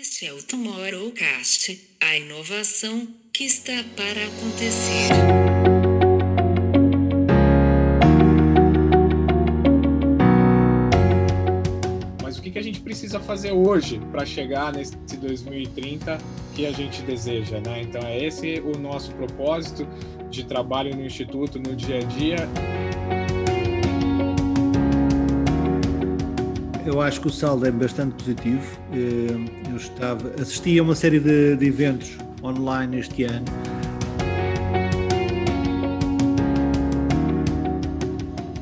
Este é o Tomorrowcast, a inovação que está para acontecer. Mas o que a gente precisa fazer hoje para chegar nesse 2030 que a gente deseja, né? Então é esse o nosso propósito de trabalho no instituto no dia a dia. Eu acho que o saldo é bastante positivo. Eh, Eu estava, assisti a uma série de, de eventos online este ano.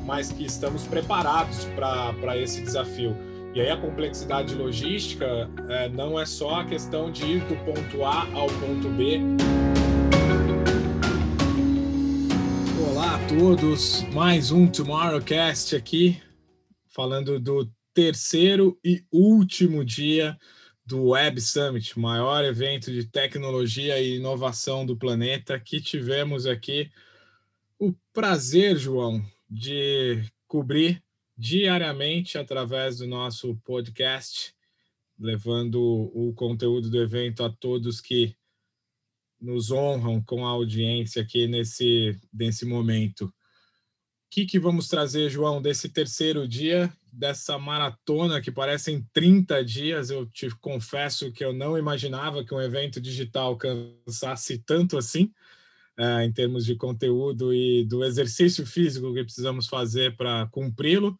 mas que estamos preparados para esse desafio. E aí a complexidade logística é, não é só a questão de ir do ponto A ao ponto B. Olá a todos, mais um Tomorrowcast aqui, falando do terceiro e último dia do Web Summit, maior evento de tecnologia e inovação do planeta, que tivemos aqui o prazer, João, de cobrir diariamente através do nosso podcast, levando o conteúdo do evento a todos que nos honram com a audiência aqui nesse, nesse momento. Que, que vamos trazer, João, desse terceiro dia, dessa maratona que parecem 30 dias? Eu te confesso que eu não imaginava que um evento digital cansasse tanto assim é, em termos de conteúdo e do exercício físico que precisamos fazer para cumpri-lo.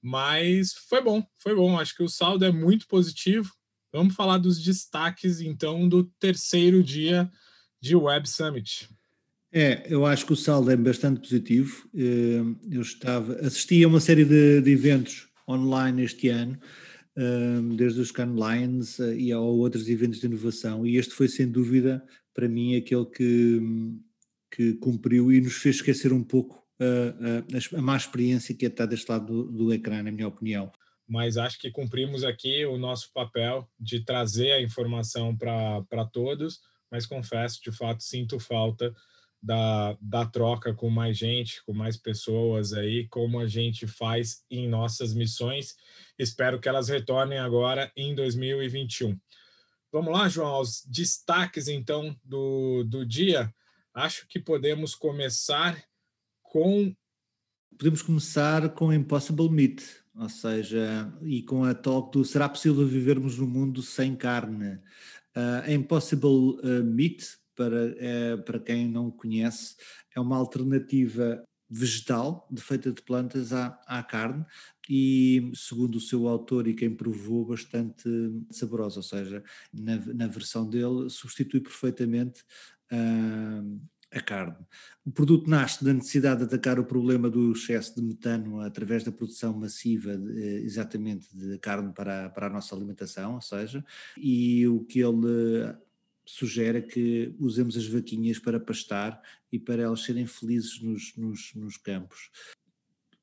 Mas foi bom, foi bom. Acho que o saldo é muito positivo. Vamos falar dos destaques, então, do terceiro dia de Web Summit. É, eu acho que o saldo é bastante positivo. Eh, Eu estava, assisti a uma série de, de eventos online este ano, eh, desde os Lions eh, e a outros eventos de inovação, e este foi sem dúvida, para mim, aquele que, que cumpriu e nos fez esquecer um pouco a, a, a má experiência que é estar deste lado do, do ecrã, na minha opinião. Mas acho que cumprimos aqui o nosso papel de trazer a informação para todos, mas confesso, de fato, sinto falta da, da troca com mais gente, com mais pessoas aí, como a gente faz em nossas missões. Espero que elas retornem agora em 2021. Vamos lá, João, aos destaques então do, do dia. Acho que podemos começar com Podemos começar com Impossible Meat, ou seja, e com a talk do será possível vivermos num mundo sem carne? Uh, Impossible uh, Meat, para, eh, para quem não conhece, é uma alternativa vegetal de, feita de plantas à, à carne e, segundo o seu autor e quem provou, bastante saborosa, ou seja, na, na versão dele substitui perfeitamente uh, a carne. O produto nasce da necessidade de atacar o problema do excesso de metano através da produção massiva de, eh, exatamente de carne para, para a nossa alimentação, ou seja, e o que ele sugere que usemos as vaquinhas para pastar e para elas serem felizes nos, nos, nos campos.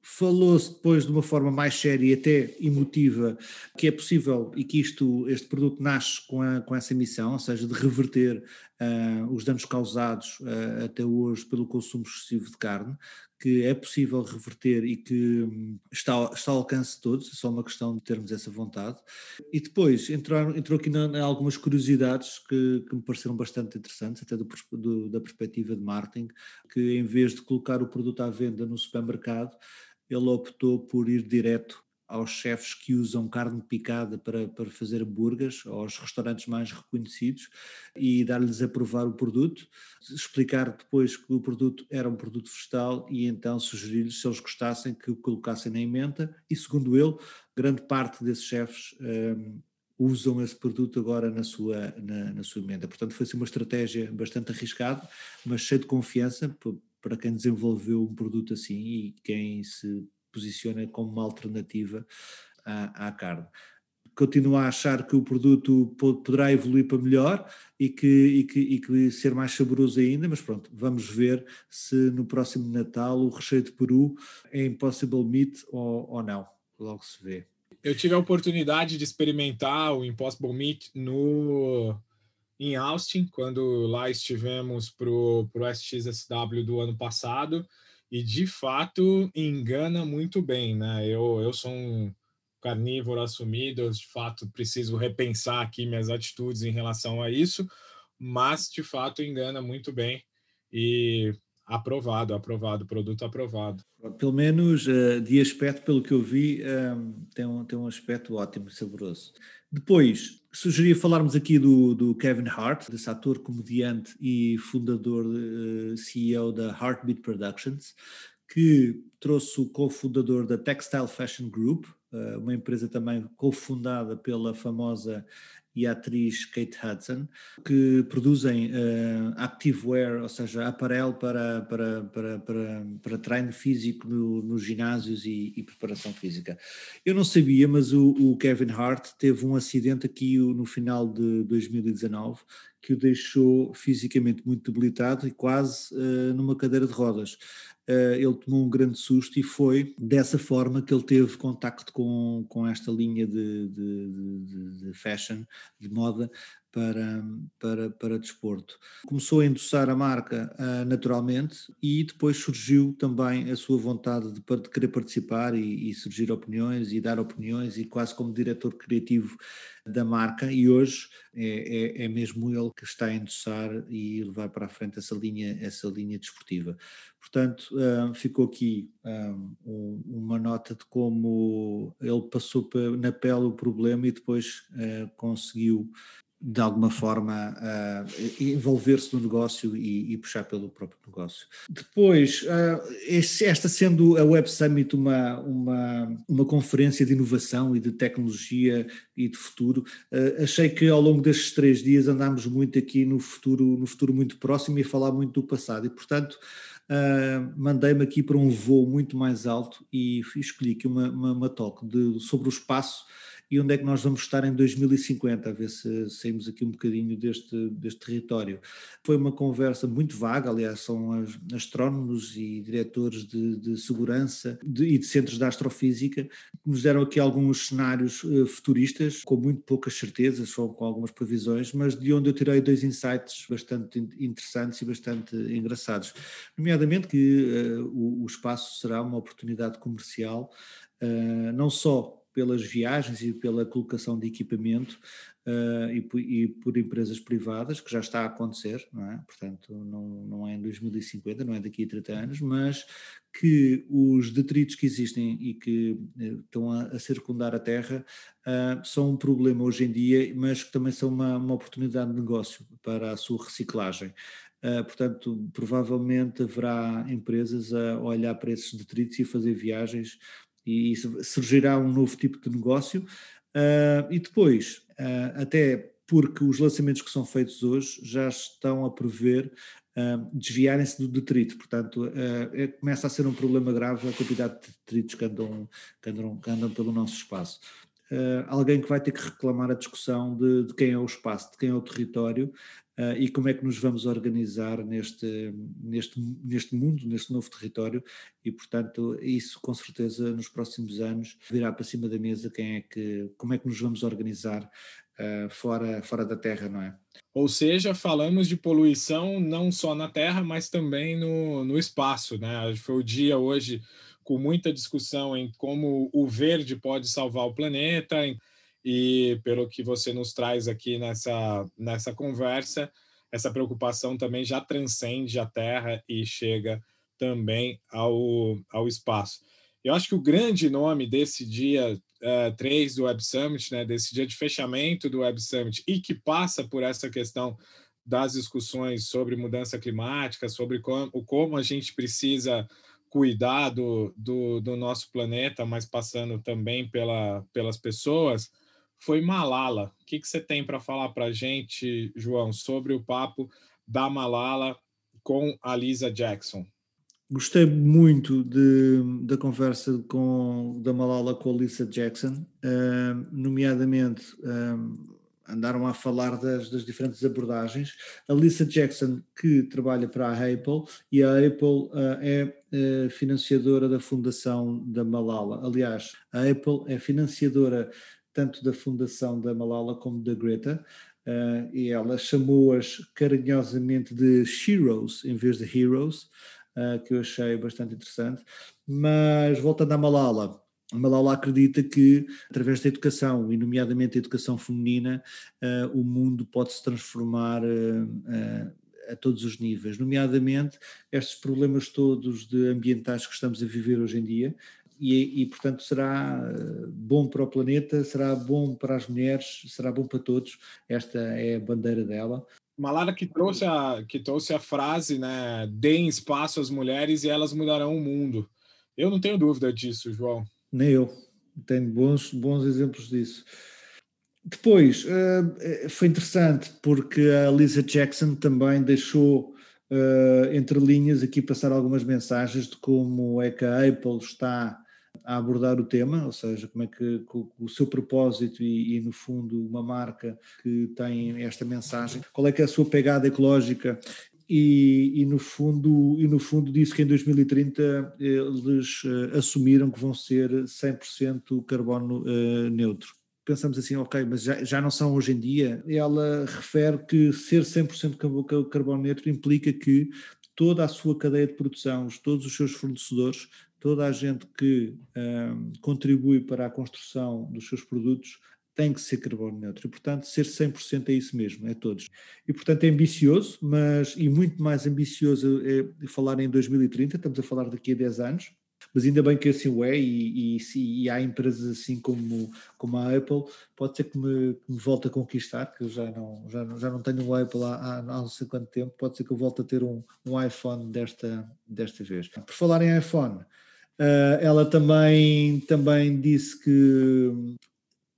Falou-se depois de uma forma mais séria e até emotiva que é possível e que isto, este produto nasce com, a, com essa missão, ou seja, de reverter uh, os danos causados uh, até hoje pelo consumo excessivo de carne, que é possível reverter e que hum, está, está ao alcance de todos, é só uma questão de termos essa vontade. E depois entrou, aqui na, na algumas curiosidades que, que, me pareceram bastante interessantes, até do, do, da perspectiva de marketing, que em vez de colocar o produto à venda no supermercado, ele optou por ir direto aos chefes que usam carne picada para, para fazer hambúrgueres, aos restaurantes mais reconhecidos, e dar-lhes a provar o produto, explicar depois que o produto era um produto vegetal e então sugerir-lhes, se eles gostassem, que o colocassem na emenda, e segundo ele, grande parte desses chefes um, usam esse produto agora na sua, na, na sua emenda. Portanto, foi assim uma estratégia bastante arriscada, mas cheia de confiança para quem desenvolveu um produto assim e quem se posiciona como uma alternativa à, à carne. Continuo a achar que o produto poderá evoluir para melhor e que, e, que, e que ser mais saboroso ainda, mas pronto, vamos ver se no próximo Natal o recheio de peru é Impossible Meat ou, ou não. Logo se vê. Eu tive a oportunidade de experimentar o Impossible Meat no, em Austin, quando lá estivemos para o SXSW do ano passado, e de fato engana muito bem, né? Eu, eu sou um carnívoro assumido, de fato preciso repensar aqui minhas atitudes em relação a isso, mas de fato engana muito bem e aprovado, aprovado, produto aprovado. Pelo menos uh, de aspecto, pelo que eu vi, ehm, tem, um, tem um aspecto ótimo, saboroso. Depois, sugeria falarmos aqui do, do Kevin Hart, desse ator, comediante e fundador, uh, eh, CEO da Heartbeat Productions, que trouxe o cofundador da Textile Fashion Group, uh, uma empresa também cofundada pela famosa e a atriz Kate Hudson, que produzem uh, activewear, ou seja, aparelho para, para, para, para, para treino físico no, nos ginásios e, e, preparação física. Eu não sabia, mas o, o, Kevin Hart teve um acidente aqui no final de 2019 que o deixou fisicamente muito debilitado e quase uh, numa cadeira de rodas. Uh, ele tomou um grande susto e foi dessa forma que ele teve contacto com, com esta linha de, de, de, de fashion, de moda, para, para, para desporto. Começou a endossar a marca uh, naturalmente e depois surgiu também a sua vontade de, de querer participar e, e, surgir opiniões e dar opiniões e quase como diretor criativo da marca e hoje é, é, é mesmo ele que está a endossar e levar para a frente essa linha, essa linha desportiva. Portanto, uh, ficou aqui um, uma nota de como ele passou na pele o problema e depois conseguiu de alguma forma uh, envolver-se no negócio e, e, puxar pelo próprio negócio. Depois, uh, esta sendo a Web Summit uma, uma, uma conferência de inovação e de tecnologia e de futuro, uh, achei que ao longo destes três dias andámos muito aqui no futuro, no futuro muito próximo e a falar muito do passado e, portanto, mandei-me aqui para um voo muito mais alto e escolhi aqui uma, uma, uma talk de, sobre o espaço e onde é que nós vamos estar em 2050, a ver se saímos aqui um bocadinho deste, deste território. Foi uma conversa muito vaga, aliás, são astrónomos e diretores de, de segurança de, e de centros de astrofísica que nos deram aqui alguns cenários uh, futuristas, com muito poucas certezas, só com algumas previsões, mas de onde eu tirei dois insights bastante interessantes e bastante engraçados, nomeadamente que uh, o, o espaço será uma oportunidade comercial, uh, não só pelas viagens e pela colocação de equipamento uh, e, por, e, por, empresas privadas, que já está a acontecer, não é? portanto não, não é em 2050, não é daqui a 30 anos, mas que os detritos que existem e que uh, estão a, a, circundar a Terra uh, são um problema hoje em dia, mas que também são uma, uma oportunidade de negócio para a sua reciclagem. Uh, portanto, provavelmente haverá empresas a olhar para esses detritos e fazer viagens e surgirá um novo tipo de negócio. Uh, e depois, uh, até porque os lançamentos que são feitos hoje já estão a prever uh, desviarem-se do detrito, portanto, é, começa a ser um problema grave a quantidade de detritos que andam, que andam, que andam pelo nosso espaço. alguém que vai ter que reclamar a discussão de, de, quem é o espaço, de quem é o território, Uh, e como é que nos vamos organizar neste, neste, neste mundo, neste novo território, e portanto isso com certeza nos próximos anos virá para cima da mesa quem é que, como é que nos vamos organizar uh, fora, fora da Terra, não é? Ou seja, falamos de poluição não só na Terra, mas também no, no espaço, né? Foi o dia hoje com muita discussão em como o verde pode salvar o planeta, e pelo que você nos traz aqui nessa, nessa conversa, essa preocupação também já transcende a Terra e chega também ao, ao espaço. Eu acho que o grande nome desse dia uh, eh, 3 do Web Summit, né, desse dia de fechamento do Web Summit, e que passa por essa questão das discussões sobre mudança climática, sobre como, como a gente precisa cuidar do, do, do nosso planeta, mas passando também pela, pelas pessoas, foi Malala. O que, que você tem para falar para a gente, João, sobre o papo da Malala com a Lisa Jackson? Gostei muito de, da conversa com, da Malala com a Lisa Jackson, uh, nomeadamente uh, andaram a falar das, das, diferentes abordagens. A Lisa Jackson, que trabalha para a Apple, e a Apple uh, é financiadora da fundação da Malala. Aliás, a Apple é financiadora tanto da fundação da Malala como da Greta, uh, e ela chamou-as carinhosamente de Sheroes em vez de Heroes, uh, que eu achei bastante interessante. Mas voltando à Malala, a Malala acredita que, através da educação, e nomeadamente a educação feminina, uh, o mundo pode se transformar a todos os níveis, nomeadamente estes problemas todos de ambientais que estamos a viver hoje em dia, e, e, portanto será bom para o planeta, será bom para as mulheres, será bom para todos. Esta é a bandeira dela. Malala que trouxe a, que trouxe a frase, né? Deem espaço às mulheres e elas mudarão o mundo. Eu não tenho dúvida disso, João. Nem eu. Tenho bons, bons exemplos disso. Depois, uh, foi interessante porque a Lisa Jackson também deixou uh, entre linhas aqui passar algumas mensagens de como é que a Apple está a abordar o tema, ou seja, como é que o seu propósito e, e, no fundo uma marca que tem esta mensagem, qual é que é a sua pegada ecológica e, e, no fundo e no fundo disse que em 2030 eles uh, assumiram que vão ser 100% carbono uh, neutro. Pensamos assim, ok, mas já, já não são hoje em dia. Ela refere que ser 100% carbono neutro implica que toda a sua cadeia de produção, todos os seus fornecedores, toda a gente que um, contribui para a construção dos seus produtos tem que ser carbono neutro. E, portanto, ser 100% é isso mesmo, é todos. E, portanto, é ambicioso, mas e muito mais ambicioso é falar em 2030, estamos a falar daqui a 10 anos, mas ainda bem que assim o é, e, e, e há empresas assim como, como a Apple, pode ser que me, que me volte a conquistar, que eu já não, já, já não tenho um Apple há, há, há não sei quanto tempo, pode ser que eu volte a ter um, um iPhone desta, desta vez. Por falar em iPhone, uh, ela também, também disse que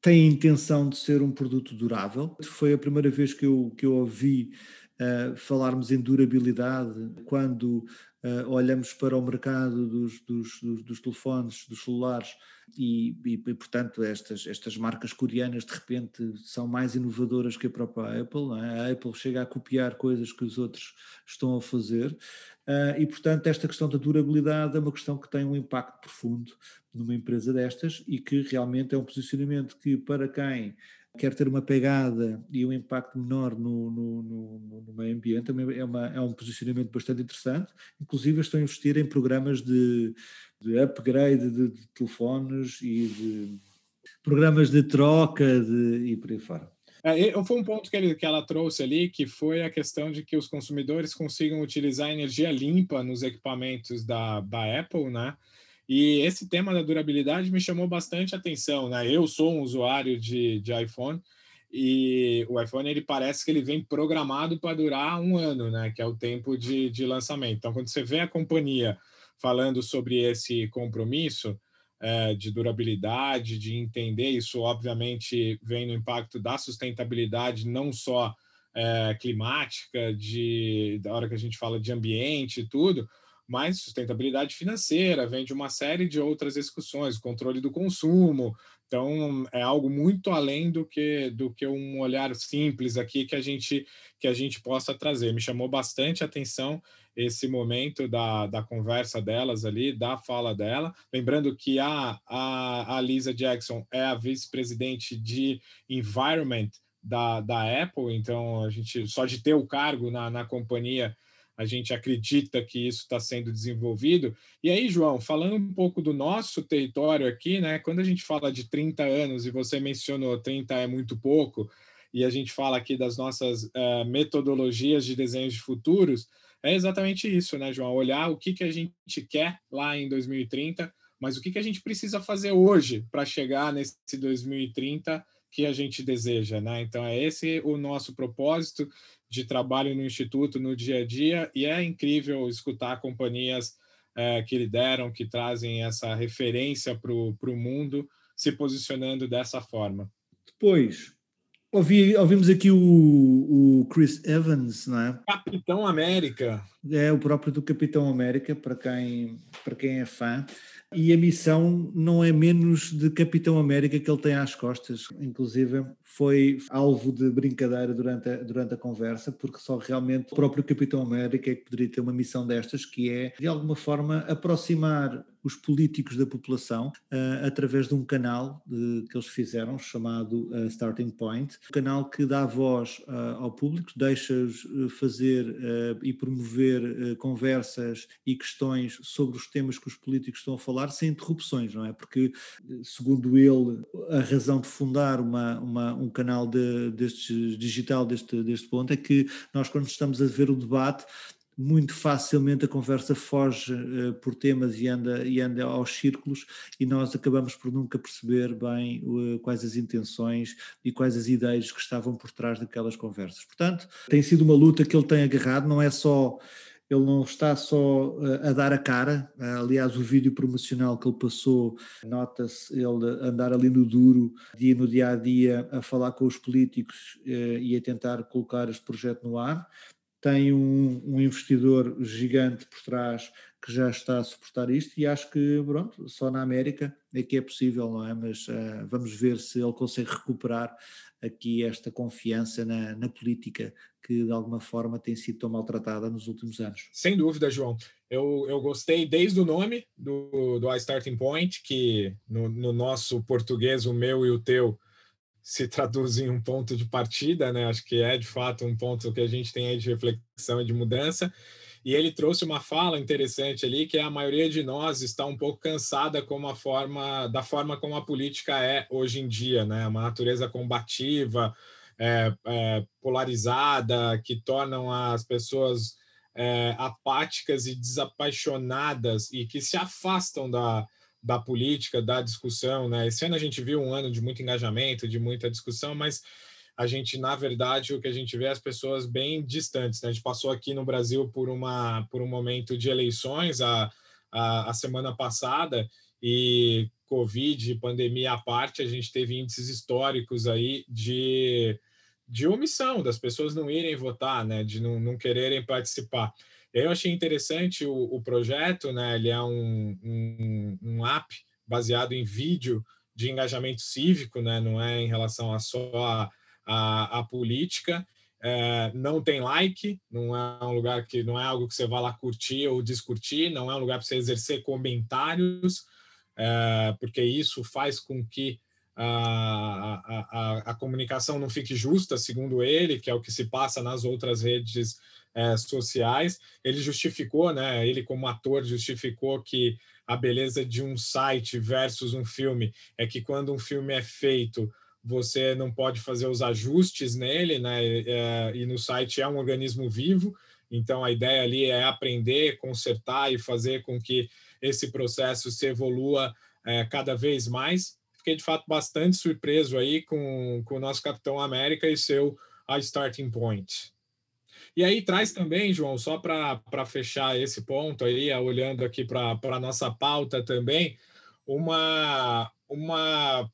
tem a intenção de ser um produto durável. Foi a primeira vez que eu, que eu ouvi uh, falarmos em durabilidade quando uh, olhamos para o mercado dos, dos, dos, dos telefones, dos celulares e, e, e, portanto estas, estas marcas coreanas de repente são mais inovadoras que a própria Apple. É? A Apple chega a copiar coisas que os outros estão a fazer Uh, e, portanto, esta questão da durabilidade é uma questão que tem um impacto profundo numa empresa destas e que realmente é um posicionamento que, para quem quer ter uma pegada e um impacto menor no, no, no, no meio ambiente, é, uma, é um posicionamento bastante interessante. Inclusive, estão a investir em programas de, de upgrade de, de telefones e de programas de troca de, e por aí fora. É, foi um ponto que, ele, que ela trouxe ali, que foi a questão de que os consumidores consigam utilizar energia limpa nos equipamentos da, da Apple, né? E esse tema da durabilidade me chamou bastante atenção, né? Eu sou um usuário de, de iPhone e o iPhone ele parece que ele vem programado para durar um ano, né? Que é o tempo de, de lançamento. Então, quando você vê a companhia falando sobre esse compromisso, é, de durabilidade, de entender isso, obviamente, vem no impacto da sustentabilidade, não só é, climática, de, da hora que a gente fala de ambiente e tudo, mas sustentabilidade financeira, vem de uma série de outras discussões, controle do consumo. Então, é algo muito além do que do que um olhar simples aqui que a gente que a gente possa trazer. Me chamou bastante atenção esse momento da, da conversa delas ali, da fala dela. Lembrando que a, a, a Lisa Jackson é a vice-presidente de Environment da, da Apple, então a gente só de ter o cargo na, na companhia a gente acredita que isso está sendo desenvolvido. E aí, João, falando um pouco do nosso território aqui, né? Quando a gente fala de 30 anos, e você mencionou 30 é muito pouco, e a gente fala aqui das nossas uh, metodologias de desenhos de futuros, é exatamente isso, né, João? Olhar o que, que a gente quer lá em 2030, mas o que, que a gente precisa fazer hoje para chegar nesse 2030 que a gente deseja, né? Então é esse o nosso propósito de trabalho no Instituto no dia a dia, e é incrível escutar companhias é, que lideram, que trazem essa referência para o mundo, se posicionando dessa forma. Depois, ouvi, ouvimos aqui o, o, Chris Evans, não é? Capitão América. É o próprio do Capitão América, para quem, para quem é fã e a missão não é menos de Capitão América que ele tem às costas. Inclusive, foi alvo de brincadeira durante a, durante a conversa, porque só realmente o próprio Capitão América é que poderia ter uma missão destas, que é, de alguma forma, aproximar os políticos da população uh, através de um canal uh, que eles fizeram chamado uh, Starting Point, um canal que dá voz ao público, deixa-os fazer e promover conversas e questões sobre os temas que os políticos estão a falar sem interrupções, não é? Porque, segundo ele, a razão de fundar uma, uma um canal de, deste, digital deste, deste ponto é que nós, quando estamos a ver o debate, muito facilmente a conversa foge uh, por temas e anda, e anda aos círculos e nós acabamos por nunca perceber bem uh, quais as intenções e quais as ideias que estavam por trás daquelas conversas. Portanto, tem sido uma luta que ele tem agarrado, não é só ele não está só uh, a dar a cara, aliás, o vídeo promocional que ele passou, nota-se ele andar ali no duro, dia no dia a dia, a falar com os políticos e a tentar colocar este projeto no ar tem um, um, investidor gigante por trás que já está a suportar isto e acho que, pronto, só na América é que é possível, não é? Mas uh, vamos ver se ele consegue recuperar aqui esta confiança na, na, política que de alguma forma tem sido tão maltratada nos últimos anos. Sem dúvida, João. Eu, eu gostei desde o nome do, do iStarting Point, que no, no nosso português, o meu e o teu, se traduz em um ponto de partida, né? Acho que é de fato um ponto que a gente tem aí de reflexão e de mudança. E ele trouxe uma fala interessante ali que é a maioria de nós está um pouco cansada como a forma da forma como a política é hoje em dia, né? Uma natureza combativa, é, é, polarizada, que tornam as pessoas é, apáticas e desapaixonadas e que se afastam da, da política, da discussão, né? Esse ano a gente viu um ano de muito engajamento, de muita discussão, mas a gente, na verdade, o que a gente vê é as pessoas bem distantes. Né? A gente passou aqui no Brasil por, uma, por um momento de eleições a, a, a semana passada e Covid, pandemia à parte, a gente teve índices históricos aí de, de omissão, das pessoas não irem votar, né? de não, não quererem participar. Eu achei interessante o, o projeto, né? Ele é um, um, um, app baseado em vídeo de engajamento cívico, né? Não é em relação a só a, a, a política. É, não tem like, não é um lugar que não é algo que você vá lá curtir ou discutir, não é um lugar para você exercer comentários, é, porque isso faz com que a, a, a, comunicação não fique justa, segundo ele, que é o que se passa nas outras redes é, sociais. Ele justificou, né? Ele como ator justificou que a beleza de um site versus um filme é que quando um filme é feito você não pode fazer os ajustes nele, né? É, e no site é um organismo vivo, então a ideia ali é aprender, consertar e fazer com que esse processo se evolua é, cada vez mais. Fiquei de fato bastante surpreso aí com, com o nosso Capitão América e seu a starting point. E aí traz também, João, só para fechar esse ponto aí, olhando aqui para a nossa pauta também, uma, uma,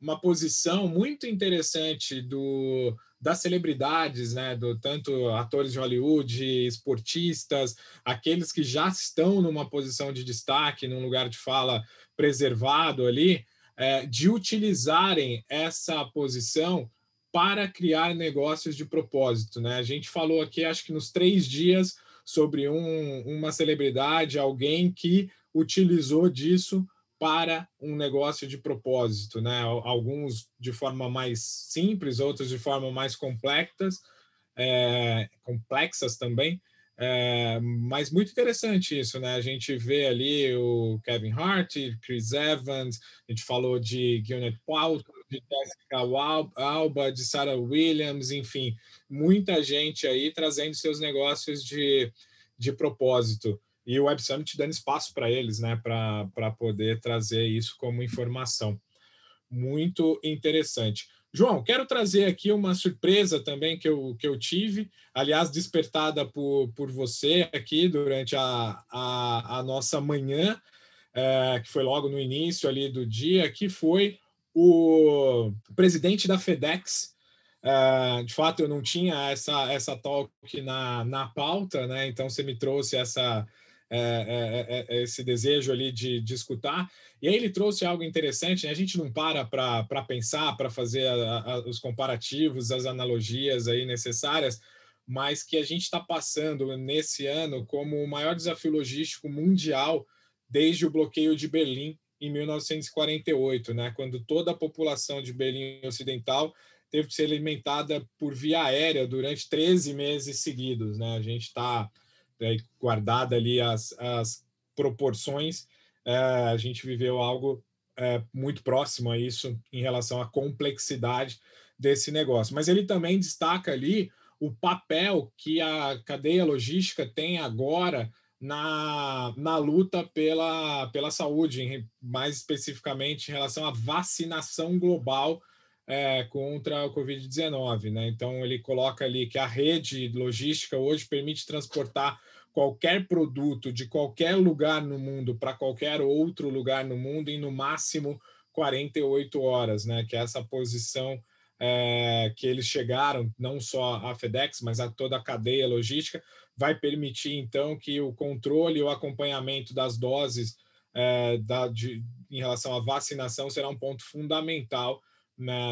uma posição muito interessante do, das celebridades, né, do tanto atores de Hollywood, esportistas, aqueles que já estão numa posição de destaque, num lugar de fala preservado ali, é, de utilizarem essa posição para criar negócios de propósito. Né? A gente falou aqui, acho que nos três dias, sobre um, uma celebridade, alguém que utilizou disso para um negócio de propósito, né? Alguns de forma mais simples, outros de forma mais complexas, é, complexas também, é, mas muito interessante isso, né? A gente vê ali o Kevin Hart, Chris Evans, a gente falou de Gwyneth Paltrow, de Jessica Alba, de Sarah Williams, enfim, muita gente aí trazendo seus negócios de, de propósito. E o Web Summit dando espaço para eles, né, para poder trazer isso como informação. Muito interessante. João, quero trazer aqui uma surpresa também que eu, que eu tive, aliás, despertada por, por você aqui durante a, a, a nossa manhã, é, que foi logo no início ali do dia, que foi o presidente da FedEx. Uh, de fato, eu não tinha essa, essa talk na, na pauta, né? Então, você me trouxe essa, é, é, é, esse desejo ali de, de escutar. E aí ele trouxe algo interessante, né? a gente não para para pensar, para fazer a, a, os comparativos, as analogias aí necessárias, mas que a gente está passando nesse ano como o maior desafio logístico mundial desde o bloqueio de Berlim em 1948, né, quando toda a população de Berlim Ocidental teve que ser alimentada por via aérea durante 13 meses seguidos. Né? A gente está é, guardada ali as, as proporções, é, a gente viveu algo é, muito próximo a isso em relação à complexidade desse negócio. Mas ele também destaca ali o papel que a cadeia logística tem agora na, na luta pela, pela saúde, mais especificamente em relação à vacinação global é, contra o Covid-19. Né? Então, ele coloca ali que a rede logística hoje permite transportar qualquer produto de qualquer lugar no mundo para qualquer outro lugar no mundo em no máximo 48 horas, né? que é essa posição é, que eles chegaram, não só a FedEx, mas a toda a cadeia logística, vai permitir, então, que o controle e o acompanhamento das doses é, da, de, em relação à vacinação será um ponto fundamental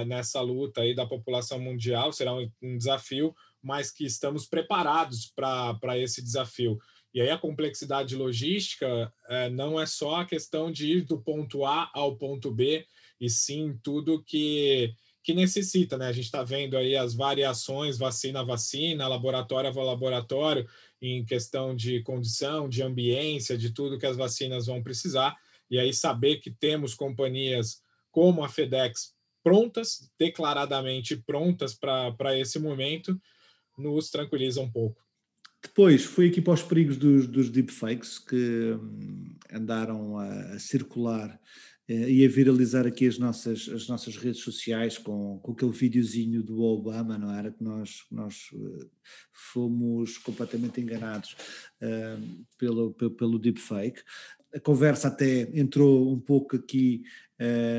nessa luta aí da população mundial, será um, um desafio, mas que estamos preparados para esse desafio. E aí a complexidade logística é, não é só a questão de ir do ponto A ao ponto B, e sim tudo que que necessita, né? A gente está vendo aí as variações vacina vacina, laboratório a laboratório, em questão de condição, de ambiência, de tudo que as vacinas vão precisar. E aí saber que temos companhias como a FedEx prontas, declaradamente prontas para esse momento, nos tranquiliza um pouco. Depois foi aqui para os perigos dos, dos deepfakes que hum, andaram a, a circular e a viralizar aqui as nossas, as nossas redes sociais com, com aquele videozinho do Obama, não era? Que nós, nós eh, fomos completamente enganados uh, pelo, pelo, pelo deepfake a conversa até entrou um pouco aqui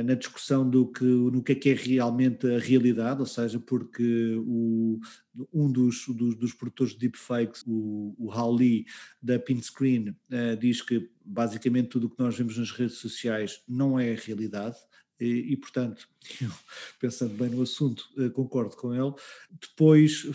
na discussão do que, no que é que é realmente a realidade, ou seja, porque o, um dos, dos, dos produtores de deepfakes, o, o Hal Lee, da Pinscreen, uh, diz que basicamente tudo o que nós vemos nas redes sociais não é a realidade, e, e, portanto, pensando bem no assunto, eh, concordo com ele. Depois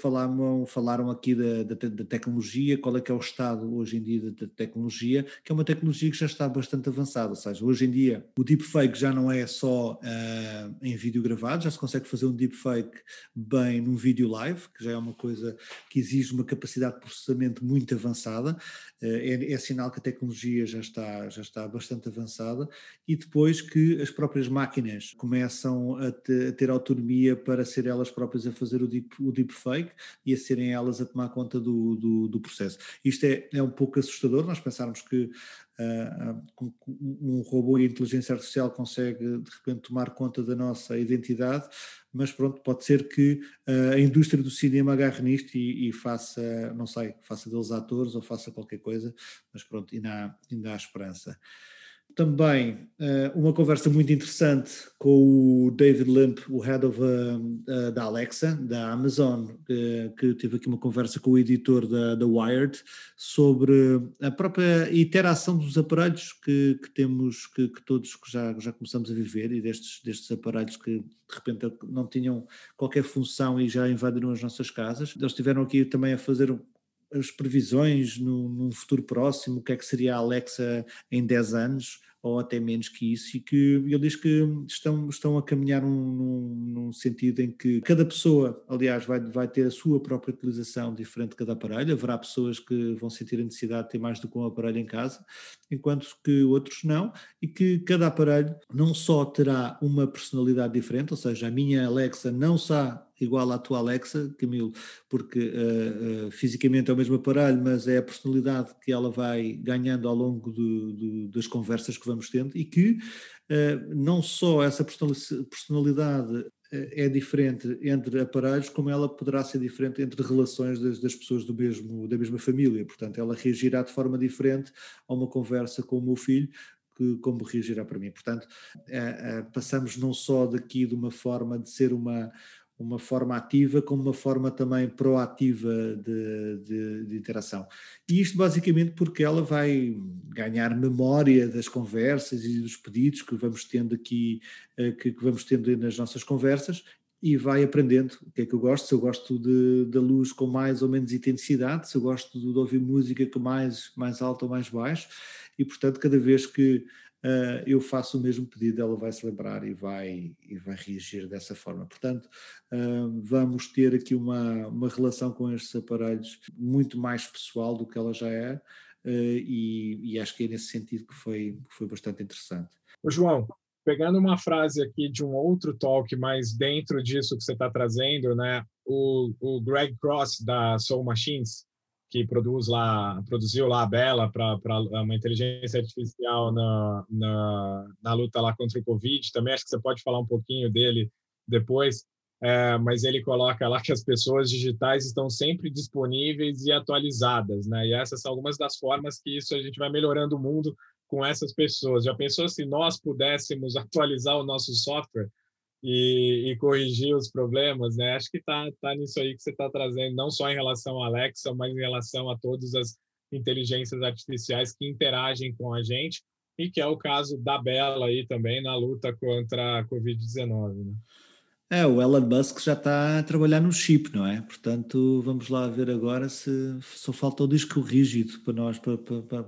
falaram, falaram aqui da, da, da, tecnologia, qual é que é o estado hoje em dia da tecnologia, que é uma tecnologia que já está bastante avançada, ou seja, hoje em dia o deepfake já não é só uh, em vídeo gravado, já se consegue fazer um deepfake bem num vídeo live, que já é uma coisa que exige uma capacidade de processamento muito avançada, uh, é, é sinal que a tecnologia já está, já está bastante avançada, e depois que as próprias máquinas começam a, te, a, ter autonomia para ser elas próprias a fazer o, deep, o deepfake e a serem elas a tomar conta do, do, do processo. Isto é, é um pouco assustador, nós pensarmos que uh, um robô e inteligência artificial consegue de repente tomar conta da nossa identidade, mas pronto, pode ser que uh, a indústria do cinema agarre nisto e, e, faça, não sei, faça deles atores ou faça qualquer coisa, mas pronto, ainda há, ainda há esperança também uh, uma conversa muito interessante com o David Limp, o head of, uh, da Alexa, da Amazon, que teve aqui uma conversa com o editor da, da Wired sobre a própria interação dos aparelhos que, que temos, que, que, todos que já, já começamos a viver e destes, destes aparelhos que de repente não tinham qualquer função e já invadiram as nossas casas. Eles estiveram aqui também a fazer as previsões no, num futuro próximo, o que é que seria a Alexa em 10 anos, ou até menos que isso, e que ele diz que estão, estão a caminhar num, num, sentido em que cada pessoa, aliás, vai, vai ter a sua própria utilização diferente de cada aparelho, haverá pessoas que vão sentir a necessidade de ter mais do que um aparelho em casa, enquanto que outros não, e que cada aparelho não só terá uma personalidade diferente, ou seja, a minha Alexa não está igual à tua Alexa, Camilo, porque uh, uh, fisicamente é o mesmo aparelho, mas é a personalidade que ela vai ganhando ao longo do, do, das conversas que vamos tendo e que uh, não só essa personalidade é diferente entre aparelhos, como ela poderá ser diferente entre relações das, das, pessoas do mesmo, da mesma família. Portanto, ela reagirá de forma diferente a uma conversa com o meu filho que, como reagirá para mim. Portanto, é, é, passamos não só daqui de uma forma de ser uma, uma forma ativa como uma forma também proativa de, de, de, interação. E isto basicamente porque ela vai ganhar memória das conversas e dos pedidos que vamos tendo aqui, eh, que, que vamos tendo nas nossas conversas e vai aprendendo o que é que eu gosto, se eu gosto de, da luz com mais ou menos intensidade, se eu gosto de, de ouvir música com mais, mais alto ou mais baixo, e portanto cada vez que uh, eu faço o mesmo pedido, ela vai se lembrar e vai, e vai reagir dessa forma. Portanto, uh, vamos ter aqui uma, uma relação com estes aparelhos muito mais pessoal do que ela já é, uh, e, e, acho que é nesse sentido que foi, que foi bastante interessante. O João, pegando uma frase aqui de um outro talk, mais dentro disso que você está trazendo, né? O, o Greg Cross da Soul Machines, que produz lá, produziu lá a Bela para uma inteligência artificial na, na, na, luta lá contra o Covid. Também acho que você pode falar um pouquinho dele depois, é, mas ele coloca lá que as pessoas digitais estão sempre disponíveis e atualizadas, né? E essas são algumas das formas que isso a gente vai melhorando o mundo com essas pessoas. Já pensou se nós pudéssemos atualizar o nosso software e, e corrigir os problemas? Né? Acho que está tá nisso aí que você está trazendo, não só em relação à Alexa, mas em relação a todas as inteligências artificiais que interagem com a gente e que é o caso da Bela aí também na luta contra a Covid-19. Né? É, o Elon Musk já está a trabalhar no chip, não é? Portanto, vamos lá ver agora se só falta o disco rígido para nós, para, para, para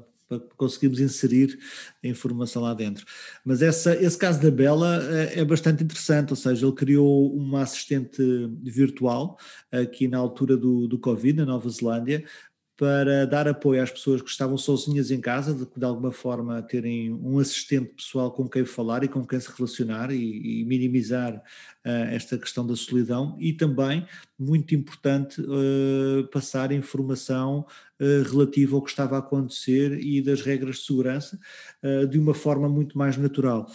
conseguirmos inserir a informação lá dentro. Mas essa, esse caso da Bela é, é bastante interessante, ou seja, ele criou uma assistente virtual aqui na altura do, do Covid, na Nova Zelândia, para dar apoio às pessoas que estavam sozinhas em casa, de, de alguma forma terem um assistente pessoal com quem falar e com quem se relacionar e, e minimizar uh, esta questão da solidão e também, muito importante, uh, passar informação uh, relativa ao que estava a acontecer e das regras de segurança de uma forma muito mais natural.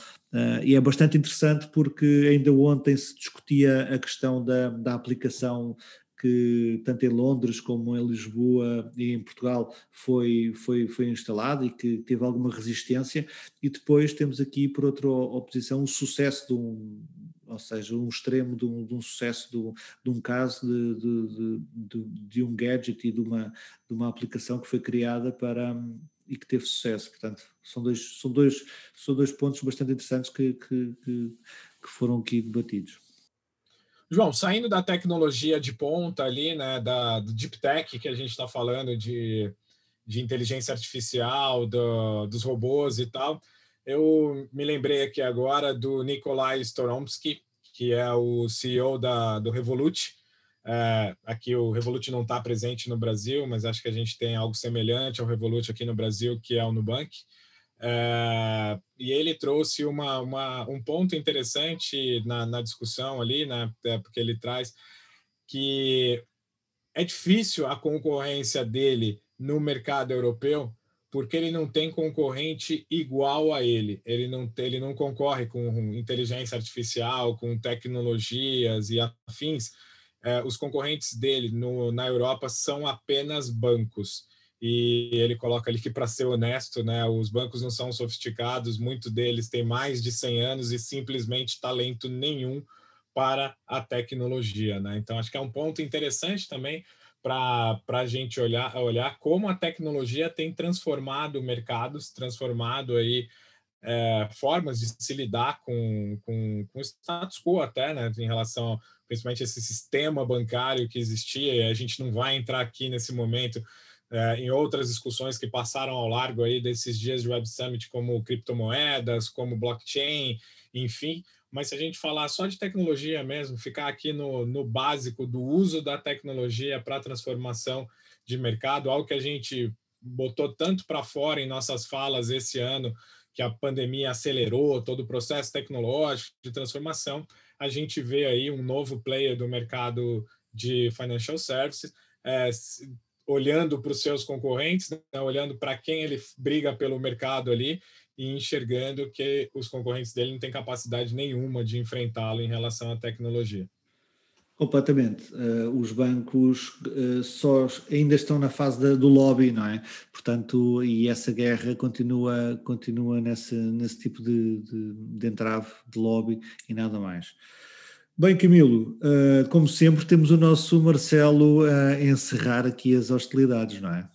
e é bastante interessante porque ainda ontem se discutia a questão da, da aplicação que tanto em Londres como em Lisboa e em Portugal foi, foi, foi instalado e que teve alguma resistência, e depois temos aqui, por outra oposição, o sucesso de um, ou seja, um extremo de um, de um sucesso de, de, um caso de, de, um gadget e de uma, de uma aplicação que foi criada para e que teve sucesso. Portanto, são dois, são dois, são dois pontos bastante interessantes que, que, que, que foram aqui debatidos. João, saindo da tecnologia de ponta ali, né, da do deep tech que a gente está falando de, de inteligência artificial, do, dos robôs e tal, eu me lembrei aqui agora do Nikolai Storomsky, que é o CEO da, do Revolut. É, aqui o Revolut não está presente no Brasil, mas acho que a gente tem algo semelhante ao Revolut aqui no Brasil, que é o Nubank. É, e ele trouxe uma, uma, um ponto interessante na, na discussão ali, né, é, porque ele traz que é difícil a concorrência dele no mercado europeu, porque ele não tem concorrente igual a ele. Ele não, ele não concorre com inteligência artificial, com tecnologias e afins. É, os concorrentes dele no, na Europa são apenas bancos e ele coloca ali que, para ser honesto, né, os bancos não são sofisticados, muito deles têm mais de 100 anos e simplesmente talento nenhum para a tecnologia. Né? Então, acho que é um ponto interessante também para a gente olhar, olhar como a tecnologia tem transformado mercados, transformado aí é, formas de se lidar com, com, com o status quo até, né, em relação principalmente a esse sistema bancário que existia, a gente não vai entrar aqui nesse momento é, em outras discussões que passaram ao largo aí desses dias de Web Summit, como criptomoedas, como blockchain, enfim. Mas se a gente falar só de tecnologia mesmo, ficar aqui no, no básico do uso da tecnologia para transformação de mercado, algo que a gente botou tanto para fora em nossas falas esse ano, que a pandemia acelerou todo o processo tecnológico de transformação, a gente vê aí um novo player do mercado de financial services, é, olhando para os seus concorrentes, né, olhando para quem ele briga pelo mercado ali e enxergando que os concorrentes dele não têm capacidade nenhuma de enfrentá-lo em relação à tecnologia. Completamente. Uh, os bancos uh, só ainda estão na fase do lobby, não é? Portanto, e essa guerra continua, continua nesse, nesse tipo de, de, de entrave, de lobby e nada mais. Bem, Camilo, uh, como sempre, temos o nosso Marcelo a encerrar aqui as hostilidades, não é?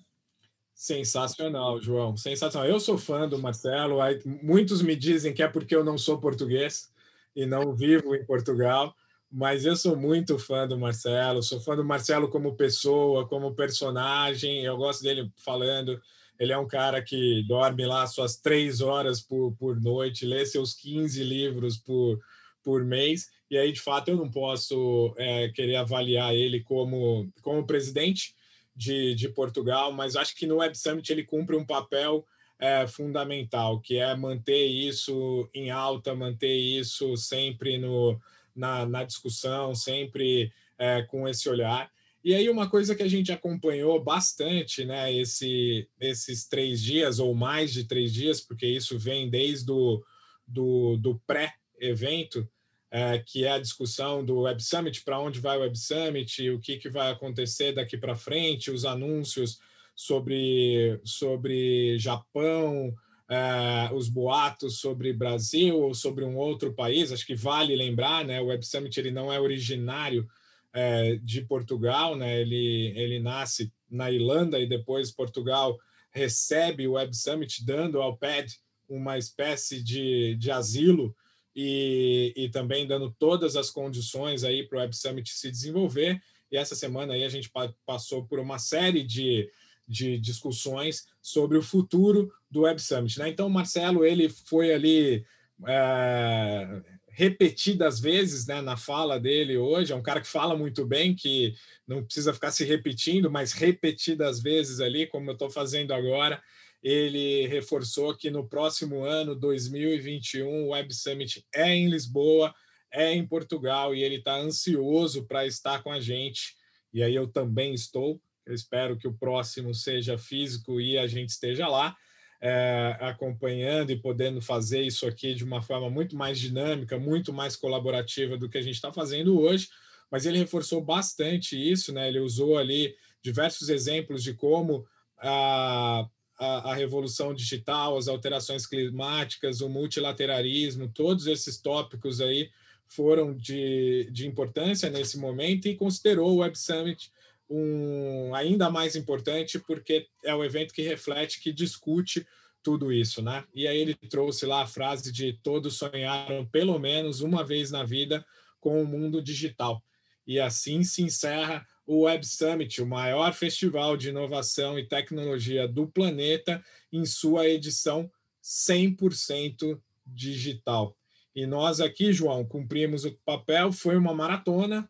Sensacional, João, sensacional. Eu sou fã do Marcelo, muitos me dizem que é porque eu não sou português e não vivo em Portugal, mas eu sou muito fã do Marcelo, sou fã do Marcelo como pessoa, como personagem, eu gosto dele falando. Ele é um cara que dorme lá suas três horas por, por noite, lê seus 15 livros por, por mês, e aí, de fato, eu não posso é, querer avaliar ele como, como presidente de, de Portugal, mas acho que no Web Summit ele cumpre um papel é, fundamental, que é manter isso em alta, manter isso sempre no, na, na discussão, sempre é, com esse olhar. E aí uma coisa que a gente acompanhou bastante, né, esse, esses três dias ou mais de três dias, porque isso vem desde o do, do pré-evento, é, que é a discussão do Web Summit, para onde vai o Web Summit, o que, que vai acontecer daqui para frente, os anúncios sobre, sobre Japão, uh, os boatos sobre Brasil ou sobre um outro país. Acho que vale lembrar, né? O Web Summit ele não é originário uh, de Portugal, né? Ele, ele nasce na Irlanda e depois Portugal recebe o Web Summit, dando ao PED uma espécie de, de asilo e, e também dando todas as condições aí para o Web Summit se desenvolver. E essa semana aí a gente passou por uma série de de discussões sobre o futuro do Web Summit. Né? Então, o Marcelo ele foi ali é, repetidas vezes né, na fala dele hoje. É um cara que fala muito bem, que não precisa ficar se repetindo, mas repetidas vezes ali, como eu estou fazendo agora. Ele reforçou que no próximo ano, 2021, o Web Summit é em Lisboa, é em Portugal, e ele está ansioso para estar com a gente. E aí eu também estou. Eu espero que o próximo seja físico e a gente esteja lá. É, acompanhando e podendo fazer isso aqui de uma forma muito mais dinâmica, muito mais colaborativa do que a gente está fazendo hoje. Mas ele reforçou bastante isso, né? Ele usou ali diversos exemplos de como a, a, a revolução digital, as alterações climáticas, o multilateralismo, todos esses tópicos aí foram de, de importância nesse momento e considerou o Web Summit um ainda mais importante porque é o evento que reflete, que discute tudo isso, né? E aí ele trouxe lá a frase de todos sonharam pelo menos uma vez na vida com o mundo digital. E assim se encerra o Web Summit, o maior festival de inovação e tecnologia do planeta, em sua edição 100% digital. E nós aqui, João, cumprimos o papel, foi uma maratona,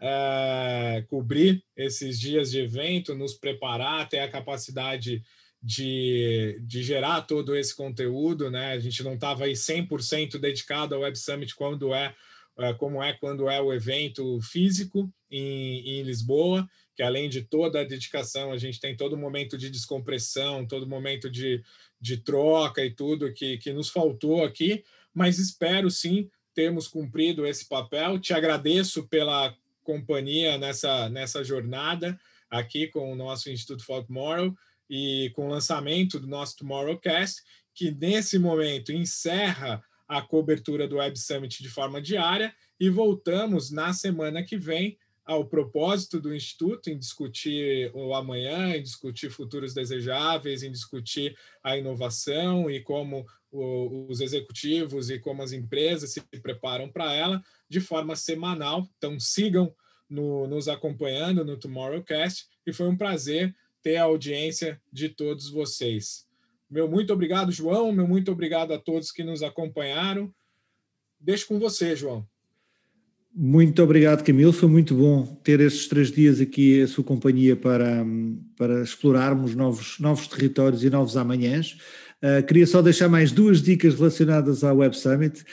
é, cobrir esses dias de evento, nos preparar, ter a capacidade de, de gerar todo esse conteúdo, né? A gente não estava aí 100% dedicado ao Web Summit quando é, como é quando é o evento físico em, em Lisboa, que além de toda a dedicação, a gente tem todo momento de descompressão, todo momento de, de troca e tudo que, que nos faltou aqui, mas espero sim termos cumprido esse papel. Te agradeço pela companhia nessa, nessa jornada aqui com o nosso Instituto Tomorrow e com o lançamento do nosso Tomorrowcast, que nesse momento encerra a cobertura do Web Summit de forma diária e voltamos na semana que vem ao propósito do Instituto em discutir o amanhã, em discutir futuros desejáveis, em discutir a inovação e como os executivos e como as empresas se preparam para ela de forma semanal. Então, sigam no, nos acompanhando no Tomorrowcast e foi um prazer ter a audiência de todos vocês. Meu muito obrigado, João. Meu muito obrigado a todos que nos acompanharam. Deixo com você, João. Muito obrigado, Camilo. Foi muito bom ter estes três dias aqui a sua companhia para, para explorarmos novos, novos territórios e novos amanhãs. Uh, queria só deixar mais duas dicas relacionadas ao Web Summit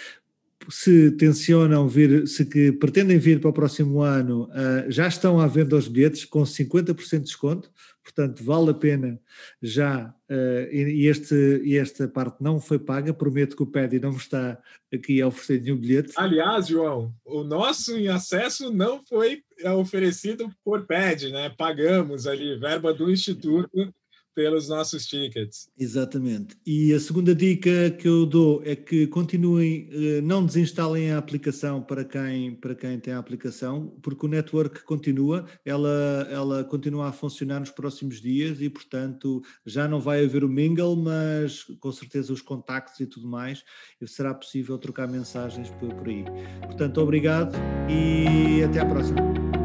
se tencionam vir, se que pretendem vir para o próximo ano, uh, já estão à venda os bilhetes com 50% de desconto, portanto vale a pena já, uh, e, este, e esta parte não foi paga, prometo que o PEDI não está aqui a oferecer nenhum bilhete. Aliás, João, o nosso em acesso não foi oferecido por PED, né? Pagamos ali, verba do Instituto, pelos nossos tickets. Exatamente. E a segunda dica que eu dou é que continuem, eh, não desinstalem a aplicação para quem, para quem tem a aplicação, porque o network continua, ela, ela continua a funcionar nos próximos dias e, portanto, já não vai haver o mingle, mas com certeza os contactos e tudo mais, será possível trocar mensagens por, por aí. Portanto, obrigado e até à próxima.